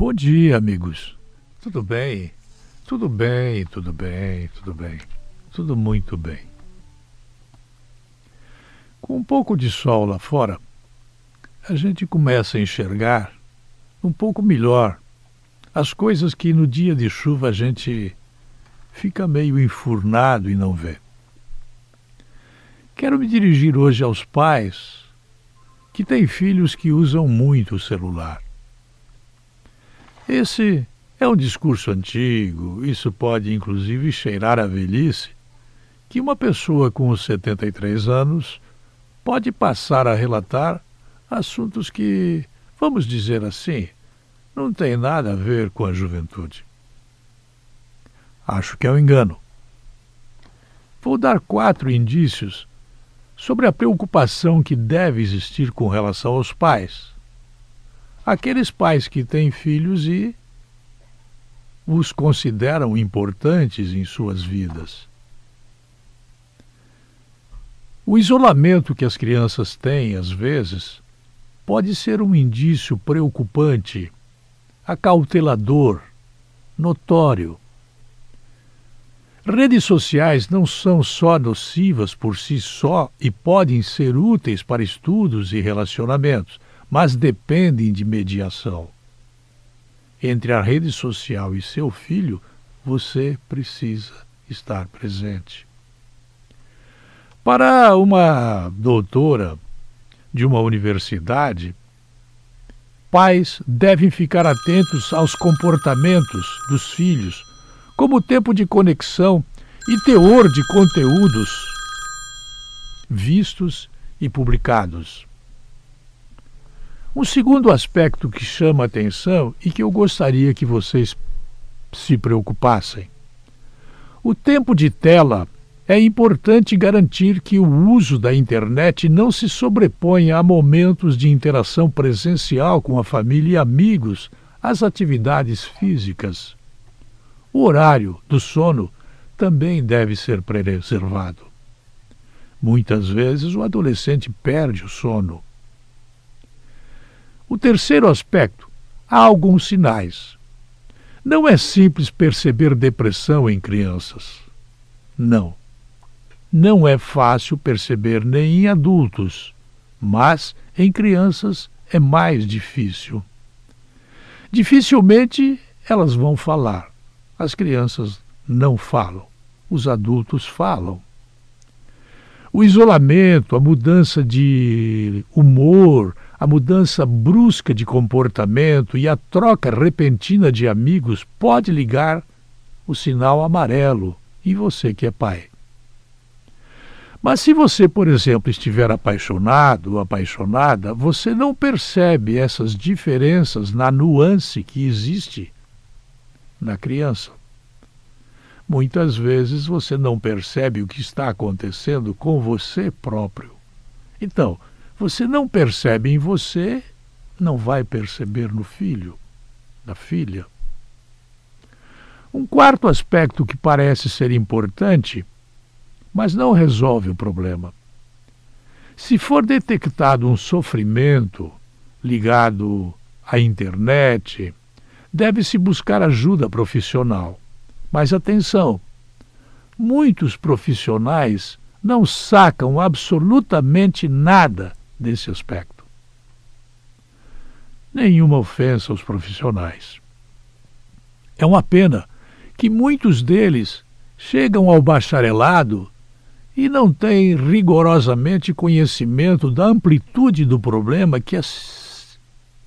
Bom dia, amigos. Tudo bem? Tudo bem, tudo bem, tudo bem. Tudo muito bem. Com um pouco de sol lá fora, a gente começa a enxergar um pouco melhor as coisas que no dia de chuva a gente fica meio enfurnado e não vê. Quero me dirigir hoje aos pais que têm filhos que usam muito o celular. Esse é um discurso antigo, isso pode inclusive cheirar a velhice, que uma pessoa com os 73 anos pode passar a relatar assuntos que, vamos dizer assim, não têm nada a ver com a juventude. Acho que é um engano. Vou dar quatro indícios sobre a preocupação que deve existir com relação aos pais aqueles pais que têm filhos e os consideram importantes em suas vidas. O isolamento que as crianças têm, às vezes, pode ser um indício preocupante, acautelador, notório. Redes sociais não são só nocivas por si só e podem ser úteis para estudos e relacionamentos mas dependem de mediação. Entre a rede social e seu filho, você precisa estar presente. Para uma doutora de uma universidade, pais devem ficar atentos aos comportamentos dos filhos, como tempo de conexão e teor de conteúdos vistos e publicados. Um segundo aspecto que chama atenção e que eu gostaria que vocês se preocupassem. O tempo de tela é importante garantir que o uso da internet não se sobreponha a momentos de interação presencial com a família e amigos, às atividades físicas. O horário do sono também deve ser preservado. Muitas vezes o adolescente perde o sono o terceiro aspecto, há alguns sinais. Não é simples perceber depressão em crianças. Não. Não é fácil perceber nem em adultos, mas em crianças é mais difícil. Dificilmente elas vão falar. As crianças não falam, os adultos falam. O isolamento, a mudança de humor, a mudança brusca de comportamento e a troca repentina de amigos pode ligar o sinal amarelo em você que é pai. Mas se você, por exemplo, estiver apaixonado ou apaixonada, você não percebe essas diferenças na nuance que existe na criança. Muitas vezes você não percebe o que está acontecendo com você próprio. Então, você não percebe em você, não vai perceber no filho, na filha. Um quarto aspecto que parece ser importante, mas não resolve o problema. Se for detectado um sofrimento ligado à internet, deve-se buscar ajuda profissional. Mas atenção, muitos profissionais não sacam absolutamente nada desse aspecto. Nenhuma ofensa aos profissionais. É uma pena que muitos deles chegam ao bacharelado e não têm rigorosamente conhecimento da amplitude do problema que as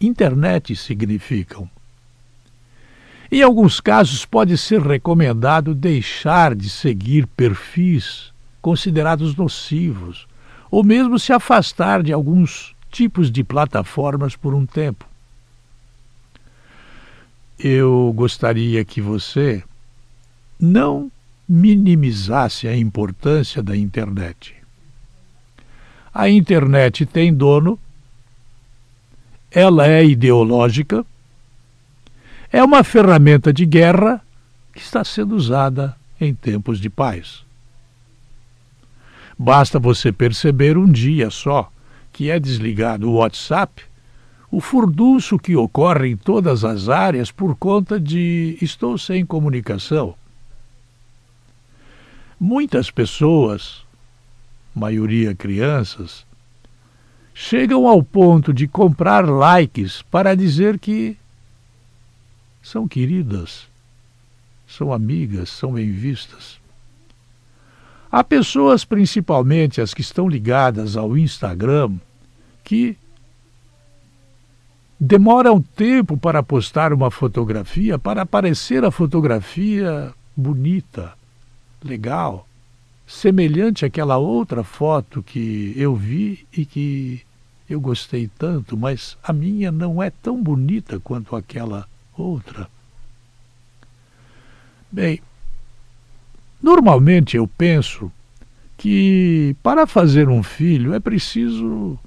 internet significam. Em alguns casos, pode ser recomendado deixar de seguir perfis considerados nocivos ou mesmo se afastar de alguns tipos de plataformas por um tempo. Eu gostaria que você não minimizasse a importância da internet. A internet tem dono, ela é ideológica, é uma ferramenta de guerra que está sendo usada em tempos de paz. Basta você perceber um dia só que é desligado o WhatsApp, o furdunço que ocorre em todas as áreas por conta de estou sem comunicação. Muitas pessoas, maioria crianças, chegam ao ponto de comprar likes para dizer que são queridas, são amigas, são bem vistas. Há pessoas, principalmente as que estão ligadas ao Instagram, que demoram tempo para postar uma fotografia, para aparecer a fotografia bonita, legal, semelhante àquela outra foto que eu vi e que eu gostei tanto, mas a minha não é tão bonita quanto aquela outra. Bem, normalmente eu penso que para fazer um filho é preciso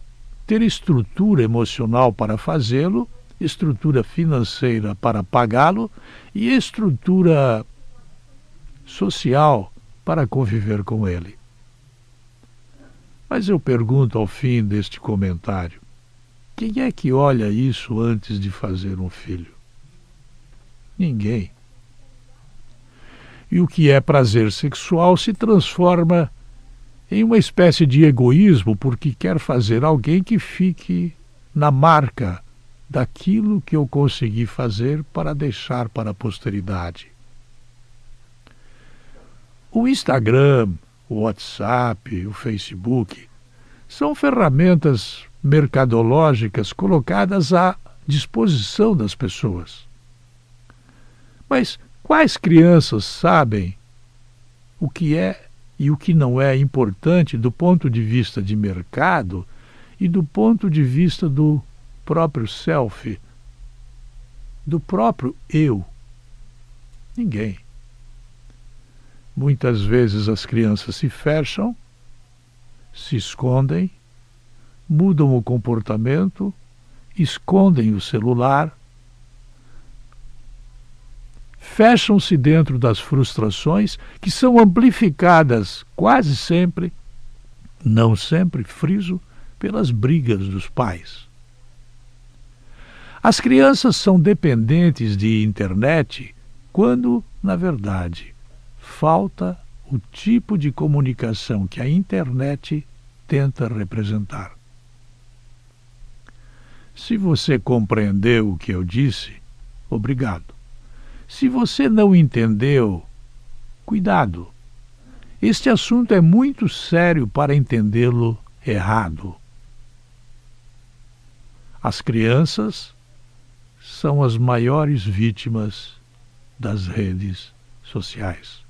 ter estrutura emocional para fazê-lo, estrutura financeira para pagá-lo e estrutura social para conviver com ele. Mas eu pergunto ao fim deste comentário: quem é que olha isso antes de fazer um filho? Ninguém. E o que é prazer sexual se transforma em uma espécie de egoísmo porque quer fazer alguém que fique na marca daquilo que eu consegui fazer para deixar para a posteridade. O Instagram, o WhatsApp, o Facebook são ferramentas mercadológicas colocadas à disposição das pessoas. Mas quais crianças sabem o que é e o que não é importante do ponto de vista de mercado e do ponto de vista do próprio self, do próprio eu. Ninguém. Muitas vezes as crianças se fecham, se escondem, mudam o comportamento, escondem o celular, fecham-se dentro das frustrações que são amplificadas quase sempre, não sempre, friso, pelas brigas dos pais. As crianças são dependentes de internet quando, na verdade, falta o tipo de comunicação que a internet tenta representar. Se você compreendeu o que eu disse, obrigado. Se você não entendeu, cuidado. Este assunto é muito sério para entendê-lo errado. As crianças são as maiores vítimas das redes sociais.